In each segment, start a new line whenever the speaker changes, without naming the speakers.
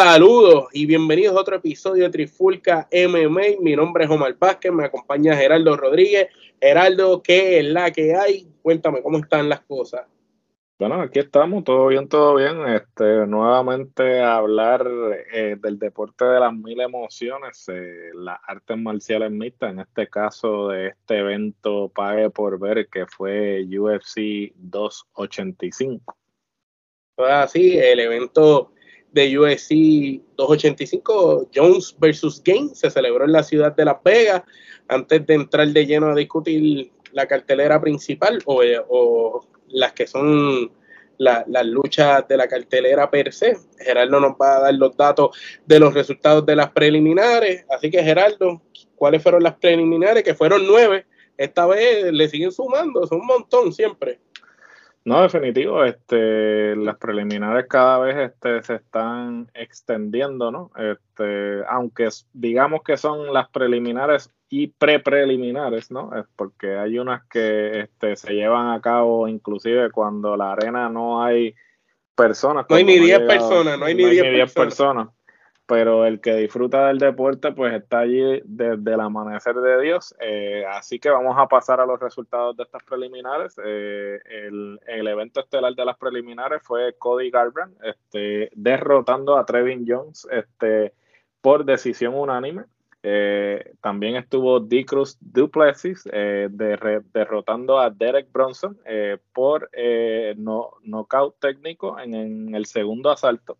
Saludos y bienvenidos a otro episodio de Trifulca MMA. Mi nombre es Omar Vázquez, me acompaña Gerardo Rodríguez. Gerardo, ¿qué es la que hay? Cuéntame cómo están las cosas.
Bueno, aquí estamos, todo bien, todo bien. Este, nuevamente hablar eh, del deporte de las mil emociones, eh, las artes marciales mixtas, en este caso de este evento Pague por Ver que fue UFC 285.
Pues así, el evento de UFC 285, Jones versus Gaines, se celebró en la ciudad de Las Vegas. Antes de entrar de lleno a discutir la cartelera principal o, o las que son las luchas de la cartelera per se, Gerardo nos va a dar los datos de los resultados de las preliminares. Así que, Gerardo, ¿cuáles fueron las preliminares? Que fueron nueve. Esta vez le siguen sumando, son un montón siempre.
No, definitivo, este, las preliminares cada vez este, se están extendiendo, ¿no? Este, aunque digamos que son las preliminares y pre-preliminares, ¿no? Es porque hay unas que este, se llevan a cabo inclusive cuando la arena no hay personas.
No hay ni 10 personas, no hay ni 10
personas pero el que disfruta del deporte pues está allí desde el amanecer de Dios. Eh, así que vamos a pasar a los resultados de estas preliminares. Eh, el, evento estelar de las preliminares fue Cody Garbrandt este, derrotando a Trevin Jones este, por decisión unánime. Eh, también estuvo D. Cruz Duplessis derrotando a Derek Bronson por no, knockout técnico en el segundo asalto.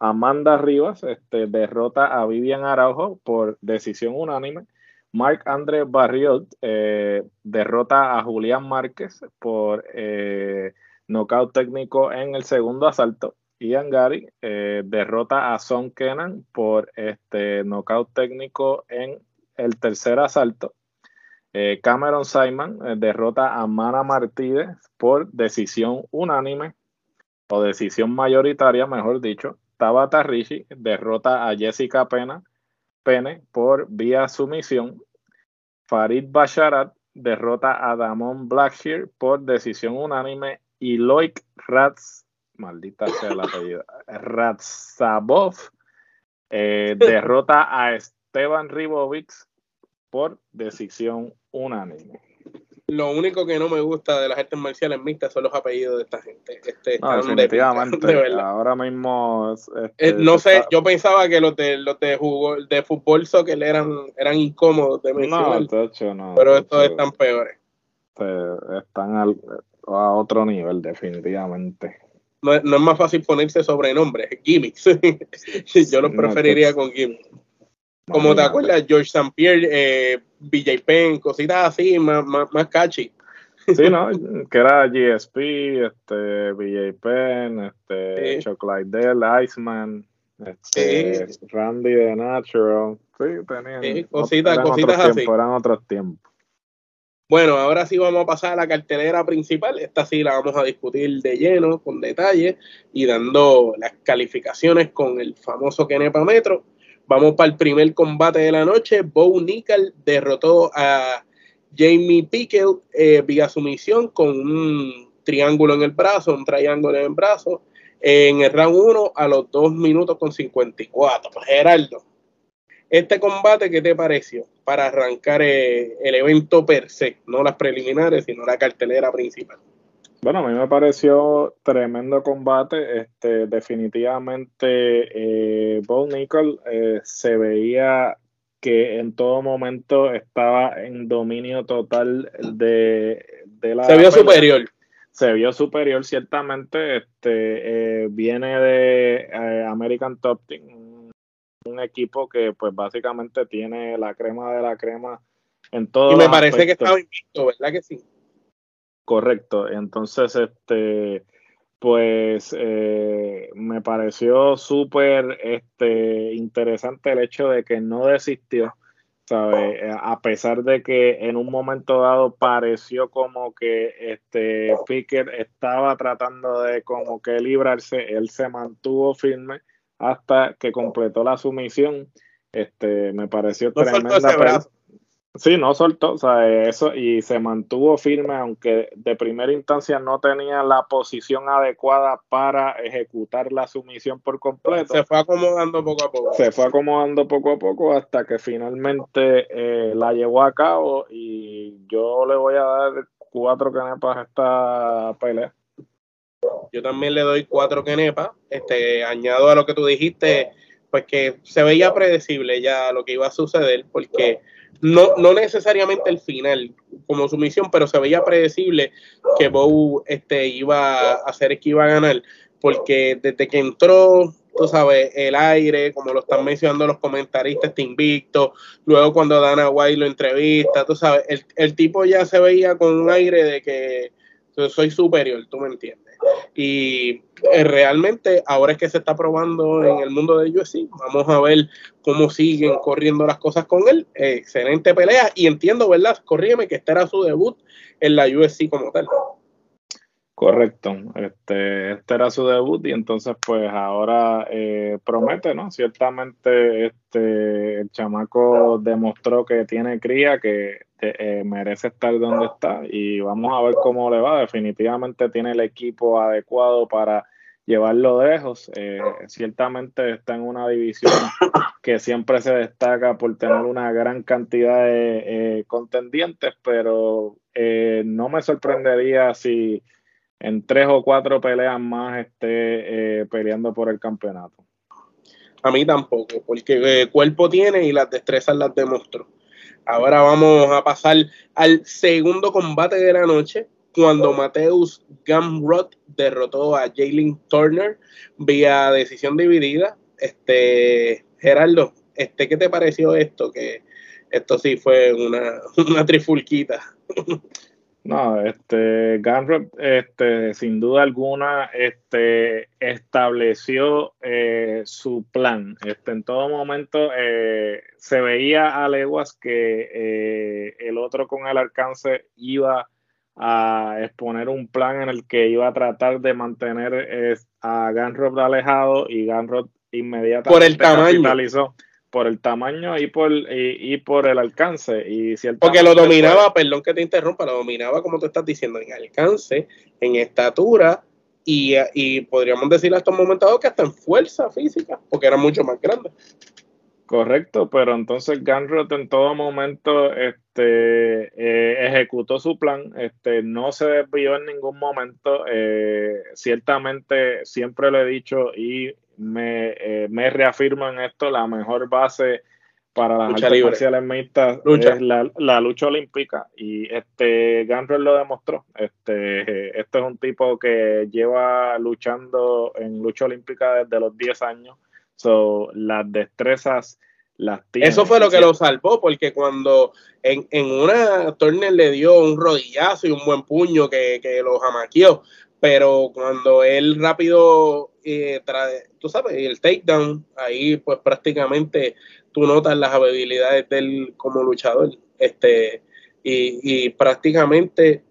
Amanda Rivas este, derrota a Vivian Araujo por decisión unánime. Marc André Barriot eh, derrota a Julián Márquez por eh, nocaut técnico en el segundo asalto. Ian Gary eh, derrota a Son Kenan por este nocaut técnico en el tercer asalto. Cameron Simon derrota a Mana Martínez por decisión unánime o decisión mayoritaria, mejor dicho. Tabata Rishi derrota a Jessica Pena, Pene por vía sumisión. Farid Basharat derrota a Damon Blackshear por decisión unánime. Y Loic Ratz, maldita sea la apellido, Ratzabov eh, derrota a Esteban Ribovics por decisión unánime.
Lo único que no me gusta de las artes marciales mixtas son los apellidos de esta gente. Este,
definitivamente. ahora mismo.
Este, eh, no sé, yo pensaba que los de los de, fútbol, de fútbol soccer eran, eran incómodos de mencionar. No, no. Pero estos están peores.
Están a otro nivel, definitivamente.
No, no, es más fácil ponerse sobrenombres, gimmicks. yo los preferiría con gimmicks. Como te acuerdas, George St. Pierre, eh, BJ Penn, cositas así, más, más, más catchy.
Sí, ¿no? que era GSP, este, BJ Penn, este, Chocolate Dell, Iceman, este, Randy The Natural. Sí, tenían.
cositas, cositas así.
eran otros tiempos.
Bueno, ahora sí vamos a pasar a la cartelera principal. Esta sí la vamos a discutir de lleno, con detalle y dando las calificaciones con el famoso Kenepa Metro. Vamos para el primer combate de la noche. Bo Nickel derrotó a Jamie Pickle eh, vía sumisión con un triángulo en el brazo, un triángulo en el brazo. En el round 1 a los 2 minutos con 54. Pues, Geraldo, este combate, ¿qué te pareció? Para arrancar eh, el evento per se, no las preliminares, sino la cartelera principal.
Bueno, a mí me pareció tremendo combate. Este, definitivamente, eh, Bo Nickel eh, se veía que en todo momento estaba en dominio total de, la.
Se vio superior.
Se vio superior, ciertamente. Este, eh, viene de eh, American Top Team, un equipo que pues básicamente tiene la crema de la crema en todo.
Y me parece que estaba invicto, ¿verdad que sí?
Correcto. Entonces, este, pues eh, me pareció súper este, interesante el hecho de que no desistió, ¿sabe? A pesar de que en un momento dado pareció como que este Pickett estaba tratando de como que librarse, él se mantuvo firme hasta que completó la sumisión. Este, me pareció tremenda. Sí, no soltó, o sea, eso y se mantuvo firme, aunque de primera instancia no tenía la posición adecuada para ejecutar la sumisión por completo.
Se fue acomodando poco a poco.
Se fue acomodando poco a poco hasta que finalmente eh, la llevó a cabo y yo le voy a dar cuatro canepas a esta pelea.
Yo también le doy cuatro kenepas. Este, añado a lo que tú dijiste, pues que se veía predecible ya lo que iba a suceder, porque no, no necesariamente el final como su misión, pero se veía predecible que Bow este, iba a hacer que iba a ganar, porque desde que entró, tú sabes, el aire, como lo están mencionando los comentaristas, está invicto, luego cuando Dana White lo entrevista, tú sabes, el, el tipo ya se veía con un aire de que soy superior, tú me entiendes. Y eh, realmente ahora es que se está probando en el mundo de UFC, vamos a ver cómo siguen corriendo las cosas con él. excelente pelea y entiendo, ¿verdad? Corrígeme que este era su debut en la UFC como tal.
Correcto, este, este era su debut y entonces pues ahora eh, promete, ¿no? Ciertamente este, el chamaco demostró que tiene cría, que eh, merece estar donde está y vamos a ver cómo le va. Definitivamente tiene el equipo adecuado para llevarlo lejos. Eh, ciertamente está en una división que siempre se destaca por tener una gran cantidad de contendientes, pero no me sorprendería si en tres o cuatro peleas más esté eh, peleando por el campeonato.
A mí tampoco, porque eh, cuerpo tiene y las destrezas las demostró. Ahora vamos a pasar al segundo combate de la noche, cuando Mateus Gamrot derrotó a Jalen Turner vía decisión dividida. Este, Gerardo, este, ¿qué te pareció esto? Que esto sí fue una, una trifulquita.
No, este, Gunrod, este, sin duda alguna, este, estableció eh, su plan. Este, en todo momento eh, se veía a leguas que eh, el otro con el alcance iba a exponer un plan en el que iba a tratar de mantener a Gunrod alejado y Gunrod inmediatamente
por el tamaño
por el tamaño y por, y, por el alcance. Y
Porque lo dominaba, perdón que te interrumpa, lo dominaba, como tú estás diciendo, en alcance, en estatura y, y podríamos decir hasta un momento que hasta en fuerza física, porque era mucho más grande.
Correcto, pero entonces Ganrot en todo momento este, eh, ejecutó su plan, este, no se desvió en ningún momento. Eh, ciertamente, siempre lo he dicho y me, eh, me reafirmo en esto, la mejor base para las lucha artes marciales mixtas es la, lucha olímpica y este Ganrel lo demostró. Este, este es un tipo que lleva luchando en lucha olímpica desde los 10 años. So, las destrezas las tiene.
Eso fue lo que lo salvó, porque cuando en, en una Turner le dio un rodillazo y un buen puño que, que lo jamaqueó, pero cuando él rápido tú sabes, el takedown, ahí pues prácticamente tú notas las habilidades de él como luchador, este, y, y prácticamente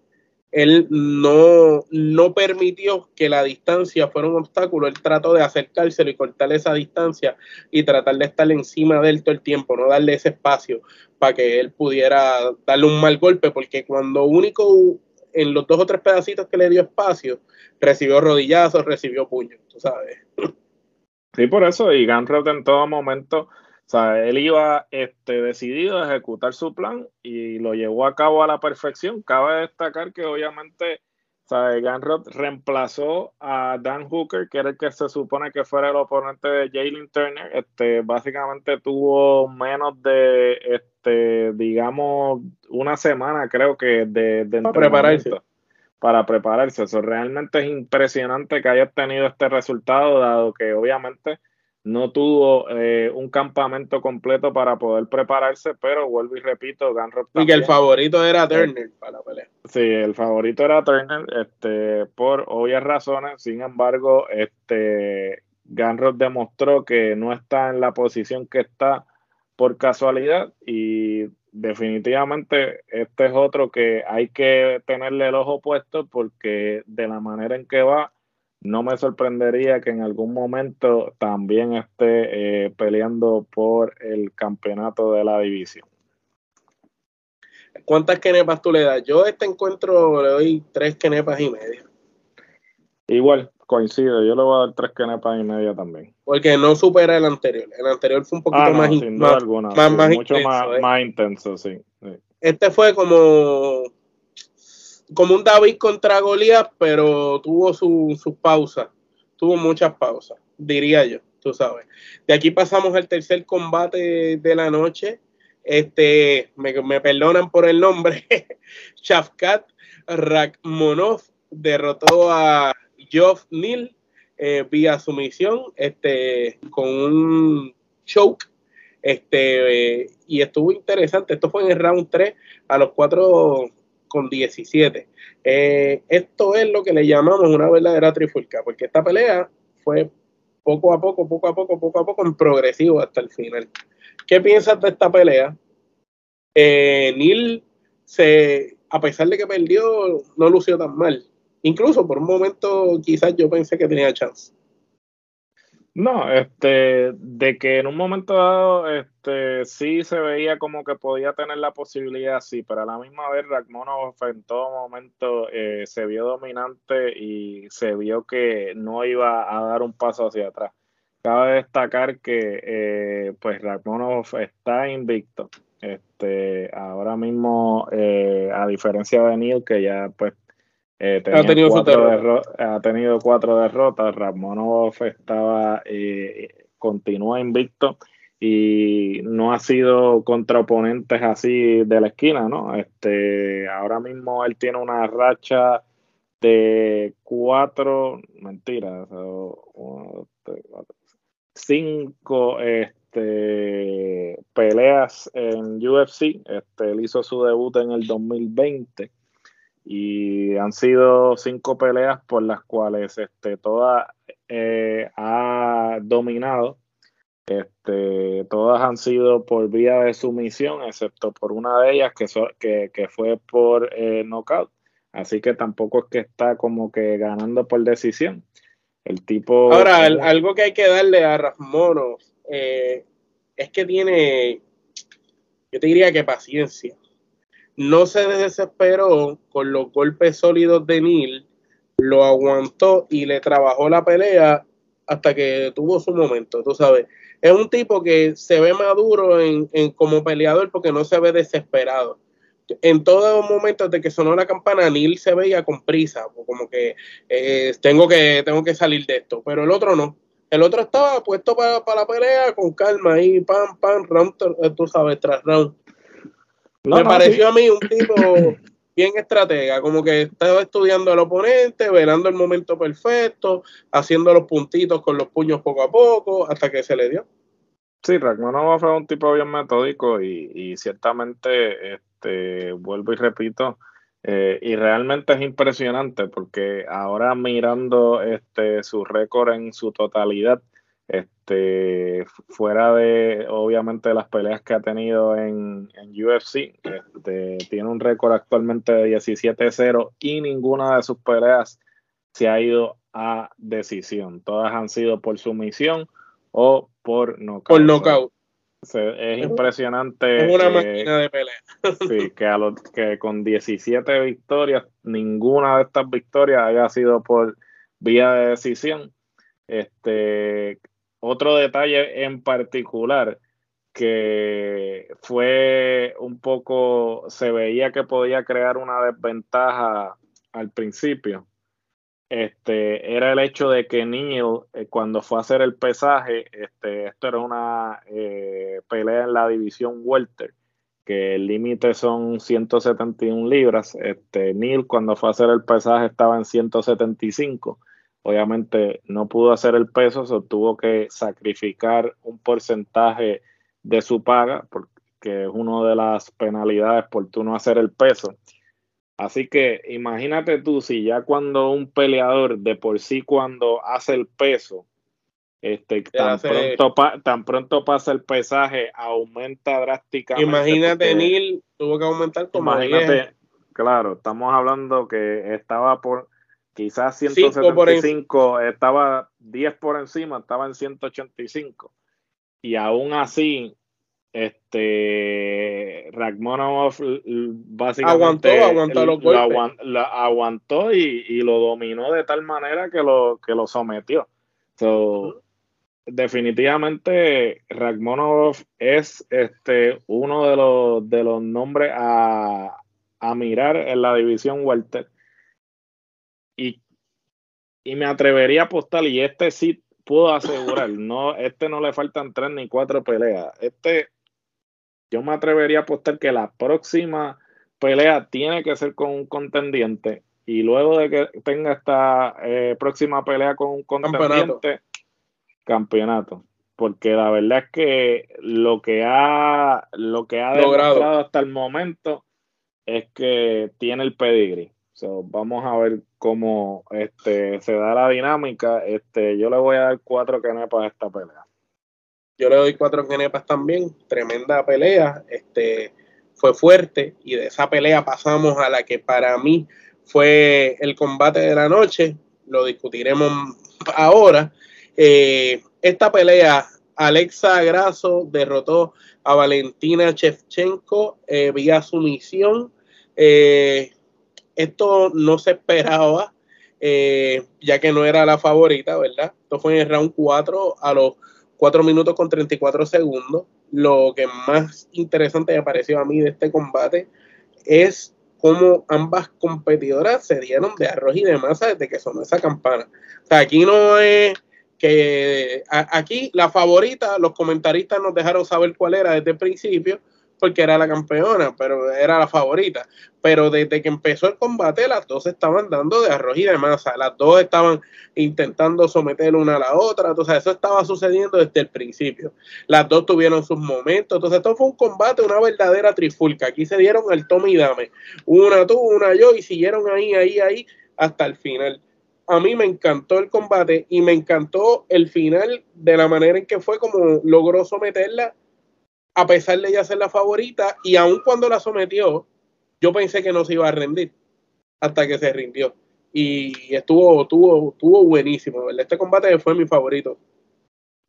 él no, no permitió que la distancia fuera un obstáculo, él trató de acercárselo y cortarle esa distancia y tratar de estar encima de él todo el tiempo, no darle ese espacio para que él pudiera darle un mal golpe, porque cuando único en los dos o tres pedacitos que le dio espacio, recibió rodillazos, recibió puños, tú sabes.
Sí, por eso, y Gunrod en todo momento, o sea, él iba este, decidido a ejecutar su plan y lo llevó a cabo a la perfección. Cabe destacar que obviamente sea, Ganrod reemplazó a Dan Hooker, que era el que se supone que fuera el oponente de Jalen Turner. Este, básicamente tuvo menos de, este, digamos, una semana, creo que, de, de
para prepararse.
Para prepararse. Eso realmente es impresionante que haya tenido este resultado, dado que obviamente no tuvo eh, un campamento completo para poder prepararse, pero vuelvo y repito, Ganrod
Y que el favorito era Turner para la pelea.
Sí, el favorito era Turner, este, por obvias razones. Sin embargo, este, Ganrod demostró que no está en la posición que está por casualidad y definitivamente este es otro que hay que tenerle el ojo puesto porque de la manera en que va, no me sorprendería que en algún momento también esté eh, peleando por el campeonato de la división.
¿Cuántas kenepas tú le das? Yo a este encuentro le doy tres kenepas y media.
Igual, coincido, yo le voy a dar tres kenepas y media también.
Porque no supera el anterior. El anterior fue un poquito
Ah,
más,
no,
in-
sin duda
más-
alguna,
más-
sí,
más
mucho
intenso,
más,
¿eh?
más intenso, sí. sí.
Este fue como, como un David contra Goliat, pero tuvo su- sus pausas. Tuvo muchas pausas, diría yo, tú sabes. De aquí pasamos al tercer combate de la noche. Este, me, me perdonan por el nombre. Shafkat Rakhmonov derrotó a Geoff Neal eh, vía sumisión, este, con un choke. Este, y estuvo interesante. Esto fue en el round 3 a los 4 con 17. Eh, esto es lo que le llamamos una verdadera trifulca, porque esta pelea fue poco a poco, poco a poco, poco a poco en progresivo hasta el final. ¿Qué piensas de esta pelea? Eh, Neil, se, a pesar de que perdió, no lució tan mal. Incluso por un momento quizás yo pensé que tenía chance.
No, este, de que en un momento dado, este, sí se veía como que podía tener la posibilidad, sí, pero a la misma vez Rakhmonov en todo momento eh, se vio dominante y se vio que no iba a dar un paso hacia atrás. Cabe destacar que, eh, pues, Rakhmonov está invicto. Este, ahora mismo, eh, a diferencia de Neil, que ya, pues, eh, tenía
tenido
cuatro ha tenido cuatro derrotas. Ramonov estaba, eh, continúa invicto y no ha sido contra oponentes así de la esquina, ¿no? Este, ahora mismo él tiene una racha de cuatro, mentiras, o- cinco este, peleas en UFC. Este, él hizo su debut en el 2020 y han sido cinco peleas por las cuales este, todas eh, ha dominado. Este, todas han sido por vía de sumisión, excepto por una de ellas que, so- que, que fue por eh, knockout. Así que tampoco es que está como que ganando por decisión. El tipo.
Ahora, al- algo que hay que darle a Rasmono eh, es que tiene, yo te diría que paciencia. No se desesperó con los golpes sólidos de Neil, lo aguantó y le trabajó la pelea hasta que tuvo su momento, tú sabes. Es un tipo que se ve maduro en, en como peleador porque no se ve desesperado. En todos los momentos de que sonó la campana, Neil se veía con prisa, como que eh, tengo que tengo que salir de esto, pero el otro no. El otro estaba puesto para, la pelea con calma ahí, pam, pam, round, eh, tú sabes, tras round.
No,
Me
no,
pareció
sí.
a mí un tipo bien estratega, como que estaba estudiando al oponente, velando el momento perfecto, haciendo los puntitos con los puños poco a poco, hasta que se le dio.
Sí, Rakhmonov fue un tipo bien metódico y, y ciertamente, este, vuelvo y repito, eh, y realmente es impresionante porque ahora mirando este, su récord en su totalidad, este, fuera de obviamente las peleas que ha tenido en, en UFC, este, tiene un récord actualmente de 17-0 y ninguna de sus peleas se ha ido a decisión. Todas han sido por sumisión o por knockout.
Por knockout.
Se- es impresionante.
Es una
que-
máquina de pelea.
Sí, que, a lo- que con 17 victorias, ninguna de estas victorias haya sido por vía de decisión. Este, otro detalle en particular que fue un poco, se veía que podía crear una desventaja al principio. Este, era el hecho de que Neil, eh, cuando fue a hacer el pesaje, este, esto era una eh, pelea en la división welter que el límite son 171 libras. Este, Neil cuando fue a hacer el pesaje estaba en 175. Obviamente no pudo hacer el peso, se tuvo que sacrificar un porcentaje de su paga, porque es una de las penalidades por tú no hacer el peso. Así que imagínate tú si ya cuando un peleador de por sí cuando hace el peso, este, tan, pronto tan pronto pasa el pesaje, aumenta drásticamente.
Imagínate, Neil tuvo que aumentar como Imagínate,
claro, estamos hablando que estaba por quizás 175, estaba 10 por encima, estaba en 185. Y aún así, este Ragmonov básicamente
aguantó, aguantó,
lo, aguantó y, lo dominó de tal manera que lo, que lo sometió. So, definitivamente Ragmonov es este uno de los de los nombres a, mirar en la división welter y, y me atrevería a apostar y este sí puedo asegurar no este no le faltan tres ni cuatro peleas. Este yo me atrevería a apostar que la próxima pelea tiene que ser con un contendiente y luego de que tenga esta eh, próxima pelea con un contendiente campeonato. Porque la verdad es que lo que ha, lo que ha demostrado hasta el momento es que tiene el vamos a ver cómo este, se da la dinámica. Este, yo le voy a dar cuatro canepas a esta pelea.
Yo le doy cuatro canepas también. Tremenda pelea. Este, fue fuerte. Y de esa pelea pasamos a la que para mí fue el combate de la noche. Lo discutiremos ahora. Eh, esta pelea, Alexa Grasso derrotó a Valentina Shevchenko eh, vía sumisión. Eh, esto no se esperaba, ya que no era la favorita, ¿verdad? Esto fue en el round 4 a los 4 minutos con 34 segundos. Lo que más interesante me pareció a mí de este combate es cómo ambas competidoras se dieron de arroz y de masa desde que sonó esa campana. O sea, aquí no es que aquí la favorita, los comentaristas nos dejaron saber cuál era desde el principio, porque era la campeona, pero era la favorita. Pero desde que empezó el combate, las dos estaban dando de arroz y de masa. Las dos estaban intentando someter una a la otra. Entonces, eso estaba sucediendo desde el principio. Las dos tuvieron sus momentos. Entonces, esto fue un combate, una verdadera trifulca. Aquí se dieron el tome y dame. Una tú, una yo, y siguieron ahí, ahí, ahí, hasta el final a mí me encantó el combate y me encantó el final de la manera en que fue como logró someterla a pesar de ella ser la favorita y aun cuando la sometió yo pensé que no se iba a rendir hasta que se rindió y estuvo estuvo, estuvo buenísimo este combate fue mi favorito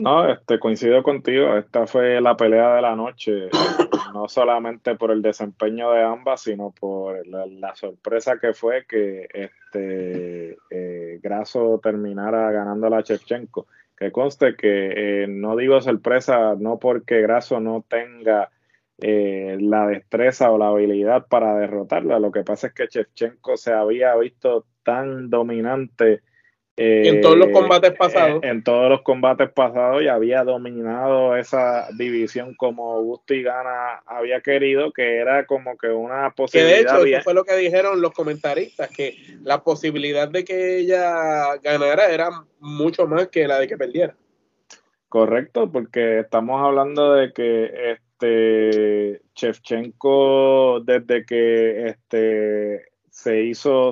no, este, coincido contigo. Esta fue la pelea de la noche, no solamente por el desempeño de ambas, sino por la, sorpresa que fue que este eh, Graso terminara ganando a la Chevchenko. Que conste que eh, no digo sorpresa, no porque Graso no tenga eh, la destreza o la habilidad para derrotarla. Lo que pasa es que Chevchenko se había visto tan dominante
en todos los eh, combates pasados.
En, todos los combates pasados y había dominado esa división como Gusto y Gana había querido, que era como que una posibilidad.
Que de hecho, eso fue lo que dijeron los comentaristas, que la posibilidad de que ella ganara era mucho más que la de que perdiera.
Correcto, porque estamos hablando de que este Chevchenko, desde que este se hizo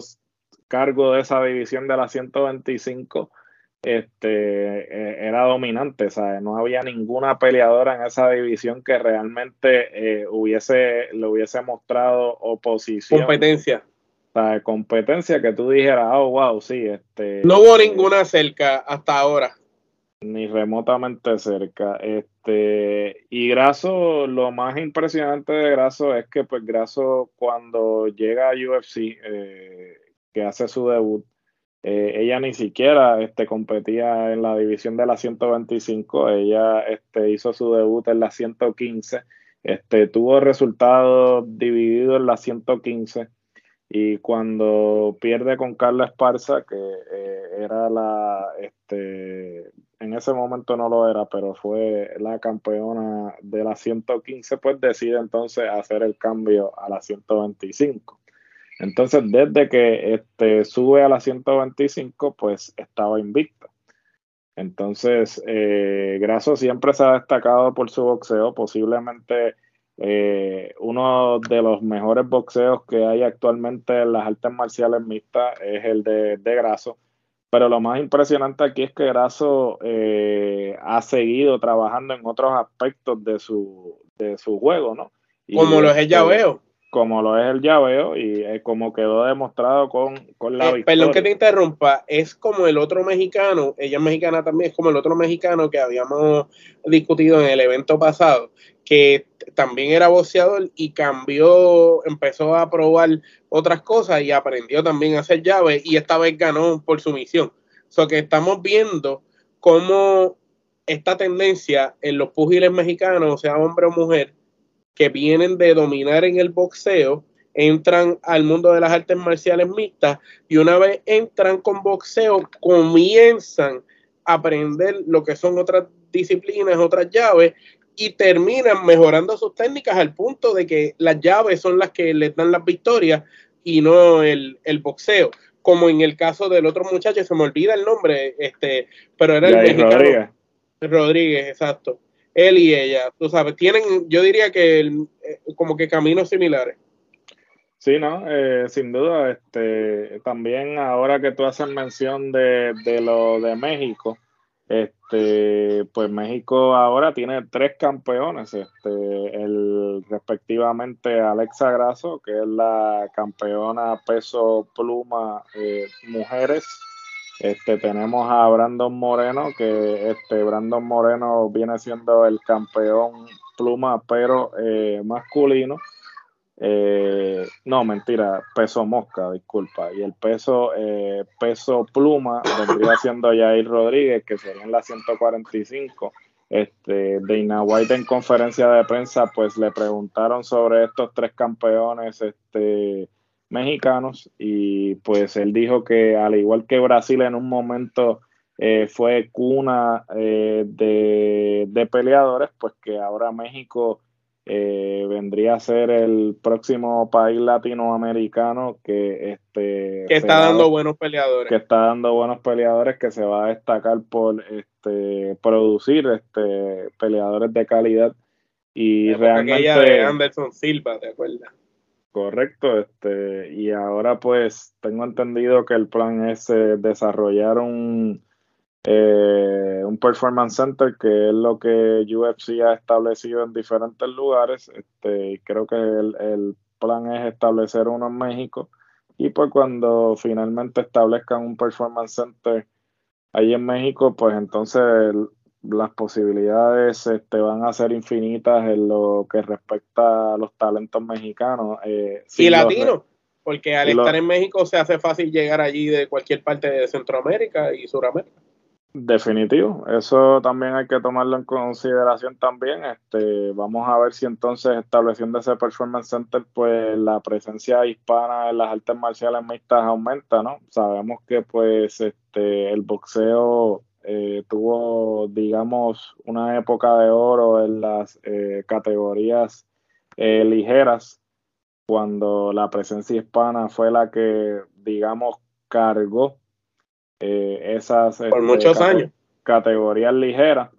cargo de esa división de la 125 este, eh, era dominante, ¿sabes? No había ninguna peleadora en esa división que realmente eh, hubiese, le hubiese mostrado oposición.
Competencia.
¿sabes? Competencia que tú dijeras, oh, wow, sí. Este,
no hubo ninguna cerca hasta ahora.
Ni remotamente cerca. Este, y Graso, lo más impresionante de Graso es que, pues, Graso cuando llega a UFC, eh, que hace su debut. Eh, ella ni siquiera este, competía en la división de la 125, ella este, hizo su debut en la 115, este, tuvo resultados divididos en la 115 y cuando pierde con Carla Esparza, que eh, era la, este, en ese momento no lo era, pero fue la campeona de la 115, pues decide entonces hacer el cambio a la 125. Entonces, desde que este, sube a la 125, pues estaba invicta. Entonces, eh, Grasso siempre se ha destacado por su boxeo, posiblemente eh, uno de los mejores boxeos que hay actualmente en las artes marciales mixtas es el de, de Grasso. Pero lo más impresionante aquí es que Grasso eh, ha seguido trabajando en otros aspectos de su, de su juego, ¿no?
como lo es el llaveo.
Como lo es el llaveo y eh, como quedó demostrado con, con la victoria.
Perdón que te interrumpa, es como el otro mexicano, ella es mexicana también, es como el otro mexicano que habíamos discutido en el evento pasado, que también era boxeador y cambió, empezó a probar otras cosas y aprendió también a hacer llaves y esta vez ganó por su misión. O sea que estamos viendo cómo esta tendencia en los púgiles mexicanos, sea hombre o mujer, que vienen de dominar en el boxeo, entran al mundo de las artes marciales mixtas y una vez entran con boxeo, comienzan a aprender lo que son otras disciplinas, otras llaves y terminan mejorando sus técnicas al punto de que las llaves son las que les dan las victorias y no el, boxeo. Como en el caso del otro muchacho, se me olvida el nombre, este, pero era el mexicano. Rodríguez. Rodríguez, exacto. Él y ella, tú sabes, tienen, yo diría que eh, como que caminos similares.
Sí, no, eh, sin duda, este, también ahora que tú haces mención de, de lo de México, este, pues México ahora tiene tres campeones, este, el respectivamente Alexa Grasso, que es la campeona peso pluma eh, mujeres. Este, tenemos a Brandon Moreno, que este Brandon Moreno viene siendo el campeón pluma, pero eh, masculino. Eh, no, mentira, peso mosca, disculpa. Y el peso, eh, peso pluma vendría siendo Jair Rodríguez, que sería en la 145. Este, Dana White en conferencia de prensa, pues le preguntaron sobre estos tres campeones este, mexicanos y pues él dijo que al igual que Brasil en un momento eh, fue cuna de, de peleadores, pues que ahora México eh, vendría a ser el próximo país latinoamericano que este
que está dando buenos peleadores.
que está dando buenos peleadores que se va a destacar por este producir este peleadores de calidad. Y realmente
de Anderson Silva te acuerdas
correcto este y ahora pues tengo entendido que el plan es eh, desarrollar un eh, un performance center que es lo que UFC ha establecido en diferentes lugares. Este, creo que el, plan es establecer uno en México y pues cuando finalmente establezcan un performance center ahí en México, pues entonces las posibilidades este, van a ser infinitas en lo que respecta a los talentos mexicanos.
Eh, y latinos, porque al estar en México se hace fácil llegar allí de cualquier parte de Centroamérica y Suramérica.
Definitivo, eso también hay que tomarlo en consideración también. Este, vamos a ver si entonces estableciendo ese performance center, pues la presencia hispana en las artes marciales mixtas aumenta, ¿no? Sabemos que pues este el boxeo eh, tuvo, digamos, una época de oro en las eh, categorías eh, ligeras, cuando la presencia hispana fue la que, digamos, cargó eh, esas
por este, muchos años.
categorías ligeras.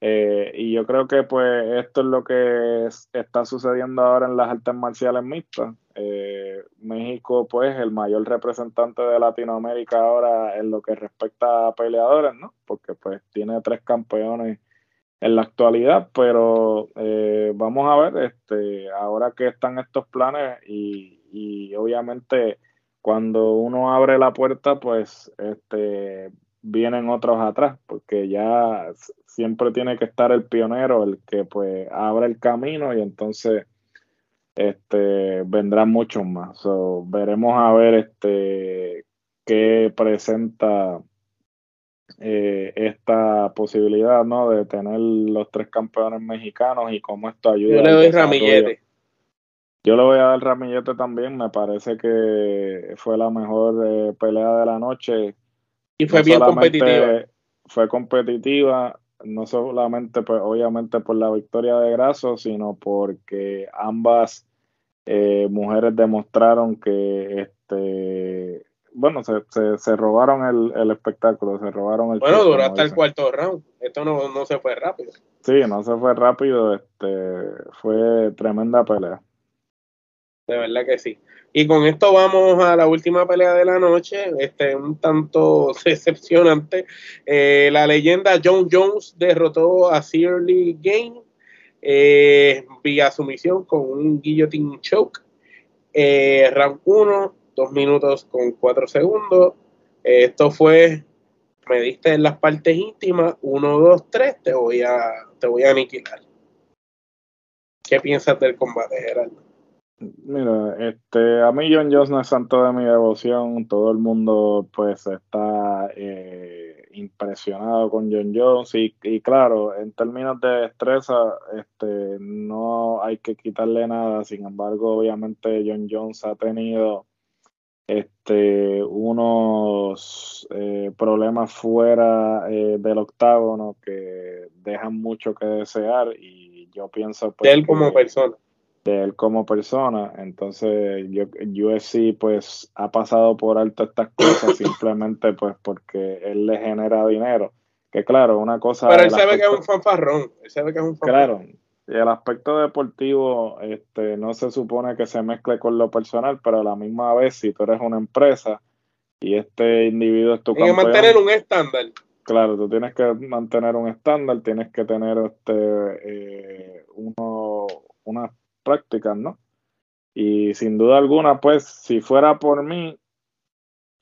Eh, y yo creo que pues esto es lo que está sucediendo ahora en las artes marciales mixtas eh, México pues el mayor representante de Latinoamérica ahora en lo que respecta a peleadores no porque pues tiene tres campeones en la actualidad pero vamos a ver este ahora que están estos planes y, y obviamente cuando uno abre la puerta, pues este, vienen otros atrás, porque ya siempre tiene que estar el pionero, el que pues abre el camino y entonces este, vendrán muchos más. So, veremos a ver este, qué presenta eh, esta posibilidad ¿no? de tener los tres campeones mexicanos y cómo esto ayuda.
Yo le doy ramillete.
Yo le voy a dar ramillete también, me parece que fue la mejor eh, pelea de la noche.
Y fue bien competitiva.
Fue competitiva, no solamente, pues, obviamente, por la victoria de Grasso, sino porque ambas eh, mujeres demostraron que este bueno, se, se, robaron el, el, espectáculo, se robaron el
Bueno, duró hasta el cuarto round. Esto no, no se fue rápido.
Sí, no se fue rápido. Este, fue tremenda pelea.
De verdad que sí. Y con esto vamos a la última pelea de la noche, este, un tanto decepcionante. Eh, la leyenda John Jones derrotó a Shirley Game eh, vía sumisión con un guillotine choke. Eh, round 1, 2 minutos con 4 segundos. Eh, esto fue, me diste en las partes íntimas, 1, 2, 3, te voy a, te voy a aniquilar. ¿Qué piensas del combate, Gerardo?
Mira, este, a mí John Jones no es santo de mi devoción, todo el mundo pues está eh, impresionado con John Jones. Y, y, claro, en términos de destreza, este, no hay que quitarle nada, sin embargo, obviamente John Jones ha tenido este, unos eh, problemas fuera eh, del octágono que dejan mucho que desear. Y yo pienso
pues, de él como persona
de él como persona entonces yo USC pues ha pasado por alto estas cosas simplemente pues porque él le genera dinero que claro una cosa
pero él sabe que es un fanfarrón él sabe que es un fanfarrón.
claro y el aspecto deportivo este, no se supone que se mezcle con lo personal, pero a la misma vez, si tú eres una empresa y este individuo es tu
Tienes que mantener un estándar.
Claro, tú tienes que mantener un estándar, tienes que tener este, eh, uno, unas prácticas, ¿no? Y sin duda alguna, pues, si fuera por mí,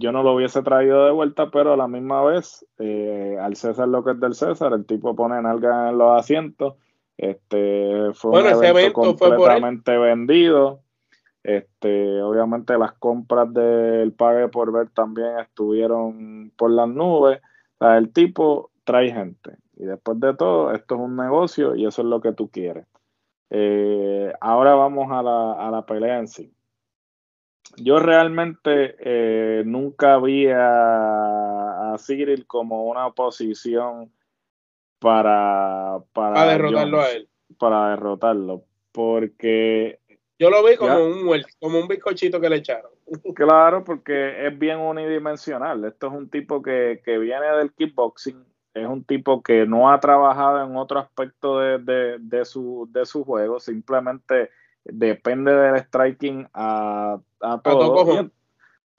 yo no lo hubiese traído de vuelta, pero a la misma vez, eh, al César lo que es del César, el tipo pone nalga en los asientos este fue un evento, completamente vendido. Este, obviamente las compras del pague por ver también estuvieron por las nubes. el tipo trae gente. Y después de todo, esto es un negocio y eso es lo que tú quieres. Eh, ahora vamos a la, a la pelea en sí. Yo realmente eh, nunca vi a, a Cyril como una oposición para, para,
derrotarlo a él.
Para derrotarlo, porque...
Yo lo vi como, un, como un bizcochito que le echaron.
Claro, porque es bien unidimensional. Esto es un tipo que, viene del kickboxing, es un tipo que no ha trabajado en otro aspecto de, de, su, de su juego, simplemente depende del striking a, a todo.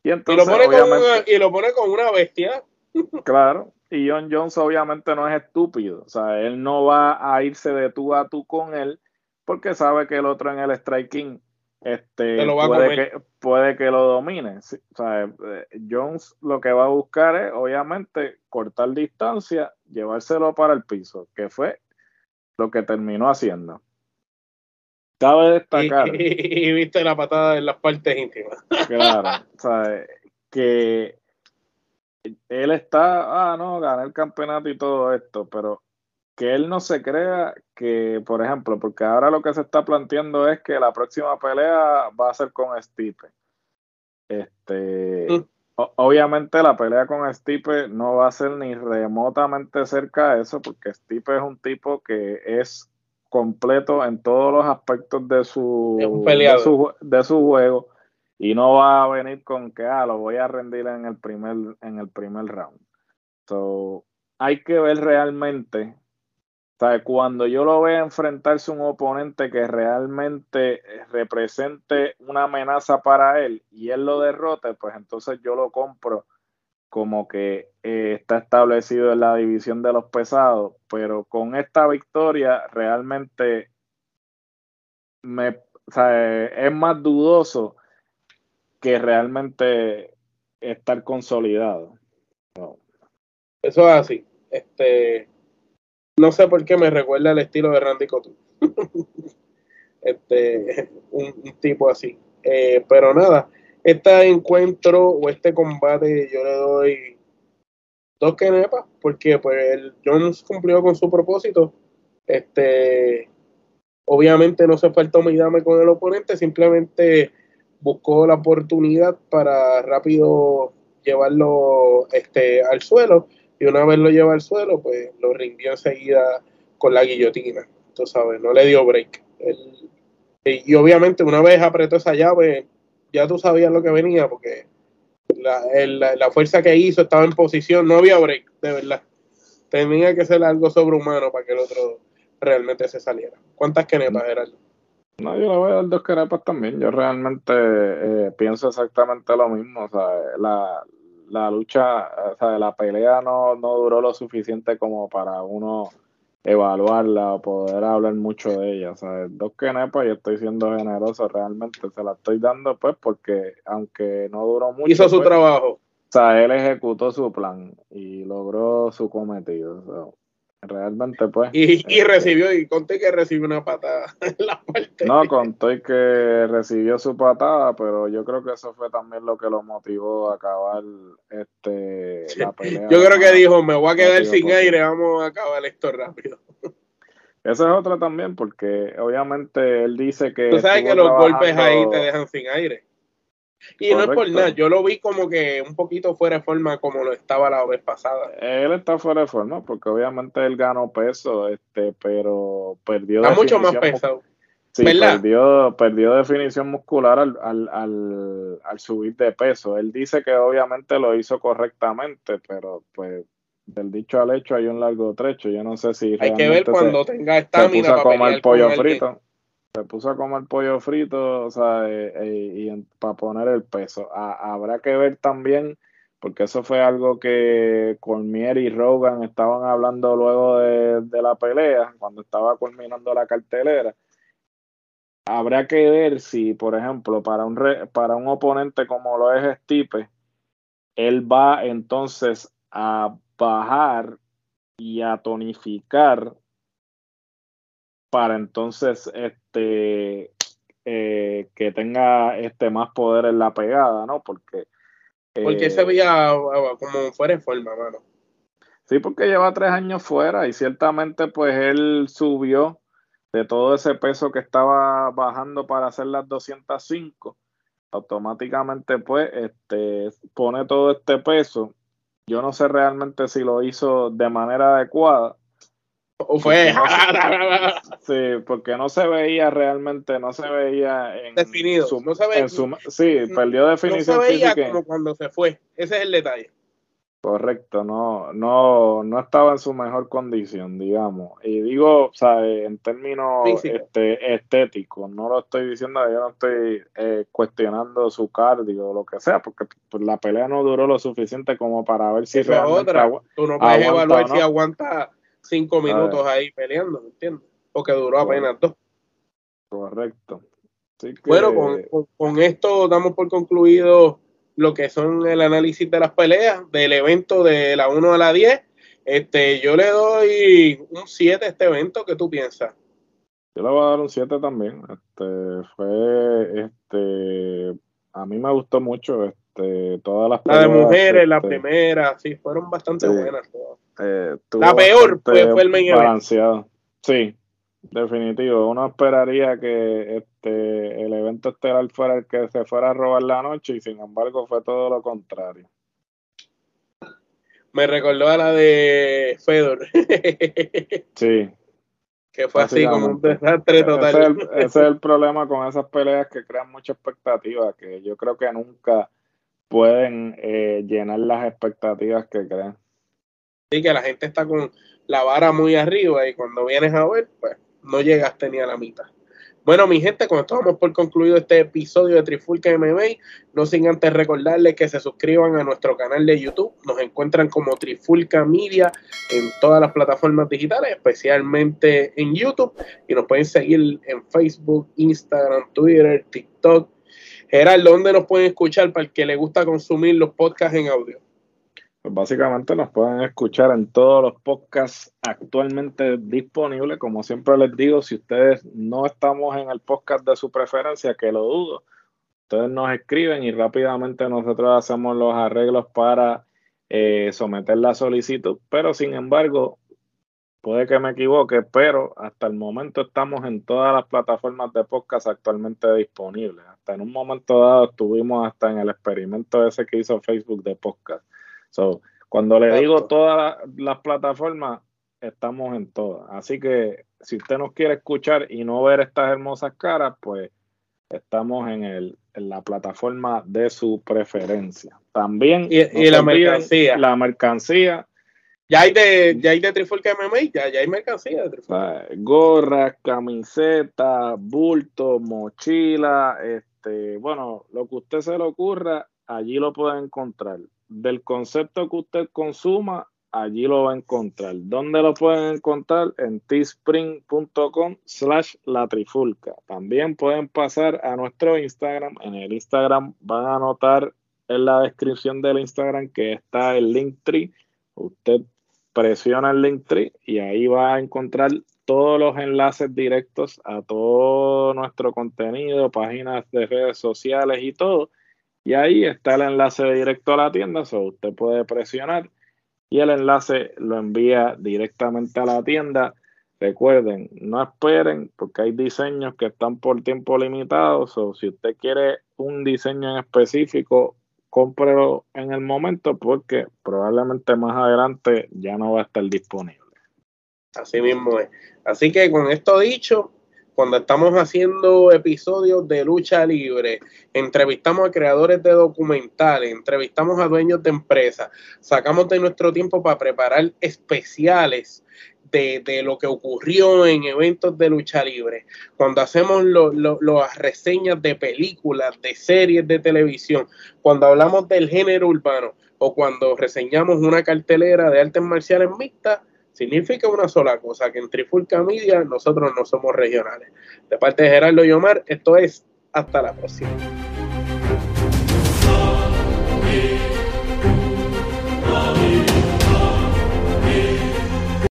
y, entonces, lo pone y lo pone con una bestia.
Claro, y John Jones obviamente no es estúpido. O sea, él no va a irse de tú a tú con él porque sabe que el otro en el striking este, puede, que, puede que lo domine. o sea, eh, Jones lo que va a buscar es, obviamente, cortar distancia, llevárselo para el piso, que fue lo que terminó haciendo. Cabe destacar.
Y, viste la patada en las partes íntimas.
Claro, o sea, que él está, ah, no, gané el campeonato y todo esto, pero que él no se crea que, por ejemplo, porque ahora lo que se está planteando es que la próxima pelea va a ser con Stipe. Este, mm. obviamente la pelea con Stipe no va a ser ni remotamente cerca de eso, porque Stipe es un tipo que es completo en todos los aspectos de su, de su, de su juego y no va a venir con que ah, lo voy a rendir en el primer, en el primer round. So, hay que ver realmente, ¿sabe? cuando yo lo vea enfrentarse a un oponente que realmente represente una amenaza para él y él lo derrote, pues entonces yo lo compro como que eh, está establecido en la división de los pesados, pero con esta victoria realmente me, es más dudoso que realmente estar consolidado.
Eso es así. Este, no sé por qué me recuerda el estilo de Randy Cotton. este, un, tipo así. Eh, pero nada, este encuentro o este combate yo le doy dos quenepas porque pues el Jones cumplió con su propósito. Este, obviamente no se falta humillarme con el oponente, simplemente buscó la oportunidad para rápido llevarlo este, al suelo y una vez lo lleva al suelo, pues lo rindió enseguida con la guillotina. Tú sabes, no le dio break. Él Y, obviamente una vez apretó esa llave, ya tú sabías lo que venía, porque la, la, fuerza que hizo estaba en posición, no había break, de verdad. Tenía que ser algo sobrehumano para que el otro realmente se saliera. ¿Cuántas kenepas, Gerardo?
No, yo le voy a dar dos kenepas también. Yo realmente eh, pienso exactamente lo mismo. O sea, la, la lucha, o sea, la pelea no, no duró lo suficiente como para uno evaluarla o poder hablar mucho de ella. O sea, dos kenepas y estoy siendo generoso realmente. Se la estoy dando pues porque aunque no duró mucho.
Hizo su
pues,
trabajo.
O sea, él ejecutó su plan y logró su cometido. Realmente, pues.
Y, y, este, recibió, y conté que recibió una patada en la parte.
No, conté que recibió su patada, pero yo creo que eso fue también lo que lo motivó a acabar este, la pelea.
Yo creo que dijo: Me voy a quedar sin aire, vamos a acabar esto rápido.
Esa es otra también, porque obviamente él dice que.
Tú sabes que los golpes ahí te dejan sin aire. Y no es por nada, yo lo vi como que un poquito fuera de forma como lo estaba la vez pasada.
Él está fuera de forma porque obviamente él ganó peso, este, pero perdió.
Está mucho más pesado.
Sí, perdió, perdió definición muscular al, al, al, al, subir de peso. Él dice que obviamente lo hizo correctamente, pero pues del dicho al hecho hay un largo trecho. Yo no sé si.
Hay que ver cuando tenga estamina
para comer pollo frito se puso a comer pollo frito, o sea, eh, eh, y para poner el peso. habrá que ver también, porque eso fue algo que Cormier y Rogan estaban hablando luego de, la pelea, cuando estaba culminando la cartelera. Habrá que ver si, por ejemplo, para un, para un oponente como lo es Stipe, él va entonces a bajar y a tonificar para entonces este eh, que tenga este más poder en la pegada, ¿no? Porque
porque se eh, veía ah, como fuera de forma, mano.
Sí, porque lleva tres años fuera y ciertamente pues él subió de todo ese peso que estaba bajando para hacer las 205 automáticamente pues este pone todo este peso yo no sé realmente si lo hizo de manera adecuada
o fue.
sí, porque no se veía realmente, no se veía en.
Definido. no se veía,
sí, perdió definición.
No se veía como cuando se fue. Ese es el detalle.
Correcto, no, no, no estaba en su mejor condición, digamos. Y digo, o sea, en términos este, estéticos, no lo estoy diciendo, yo no estoy eh, cuestionando su cardio o lo que sea, porque pues, la pelea no duró lo suficiente como para ver si
realmente otra. Tú no puedes evaluar si aguanta cinco minutos ahí peleando, ¿me entiendes? Porque duró apenas dos.
Correcto.
Bueno, con, esto damos por concluido lo que son el análisis de las peleas del evento de la 1 a la 10. Este, yo le doy un 7 a este evento, ¿qué tú piensas?
Yo le voy a dar un 7 también. Este, fue, este, a mí me gustó mucho, este, todas las
La de mujeres, la este, primera, sí, fueron bastante buenas. Eh, la peor fue, el main
balanceado. Sí, definitivo. Uno esperaría que este el evento estelar fuera el que se fuera a robar la noche y sin embargo fue todo lo contrario.
Me recordó a la de Fedor.
sí.
Que fue así como un desastre total.
Ese es, el, problema con esas peleas que crean mucha expectativa, que yo creo que nunca pueden eh, llenar las expectativas que crean.
Así que la gente está con la vara muy arriba y cuando vienes a ver, pues no llegaste ni a la mitad. Bueno, mi gente, con esto vamos por concluido este episodio de Trifulca MMA. No sin antes recordarles que se suscriban a nuestro canal de YouTube. Nos encuentran como Trifulca Media en todas las plataformas digitales, especialmente en YouTube. Y nos pueden seguir en Facebook, Instagram, Twitter, TikTok. Gerardo, ¿dónde nos pueden escuchar para el que le gusta consumir los podcasts en audio?
Pues básicamente nos pueden escuchar en todos los podcasts actualmente disponibles. Como siempre les digo, si ustedes no estamos en el podcast de su preferencia, que lo dudo, ustedes nos escriben y rápidamente nosotros hacemos los arreglos para eh, someter la solicitud. Pero sin embargo, puede que me equivoque, pero hasta el momento estamos en todas las plataformas de podcast actualmente disponibles. Hasta en un momento dado estuvimos hasta en el experimento ese que hizo Facebook de podcast. So, cuando le digo todas las plataformas, estamos en todas. Así que si usted nos quiere escuchar y no ver estas hermosas caras, pues estamos en, el, en la plataforma de su preferencia. También
y, la mercancía.
La mercancía.
Ya hay de, ya hay de Trifulca MMA, ya, ya hay mercancía de Trifulca.
Gorras, camisetas, bulto, mochila, este, bueno, lo que usted se le ocurra, allí lo puede encontrar. Del concepto que usted consuma, allí lo va a encontrar. ¿Dónde lo pueden encontrar? En teespring.com slash la trifulca. También pueden pasar a nuestro Instagram. En el Instagram van a notar en la descripción del Instagram que está el link tree. Usted presiona el link tree y ahí va a encontrar todos los enlaces directos a todo nuestro contenido, páginas de redes sociales y todo. Y ahí está el enlace directo a la tienda, so usted puede presionar y el enlace lo envía directamente a la tienda. Recuerden, no esperen porque hay diseños que están por tiempo limitado. O si usted quiere un diseño en específico, cómprelo en el momento porque probablemente más adelante ya no va a estar disponible.
Así mismo es. Así que con esto dicho, cuando estamos haciendo episodios de lucha libre, entrevistamos a creadores de documentales, entrevistamos a dueños de empresas, sacamos de nuestro tiempo para preparar especiales de, lo que ocurrió en eventos de lucha libre, cuando hacemos las reseñas de películas, de series de televisión, cuando hablamos del género urbano o cuando reseñamos una cartelera de artes marciales mixtas, significa una sola cosa, que en Trifulca Media nosotros no somos regionales. De parte de Gerardo y Omar, esto es hasta la próxima.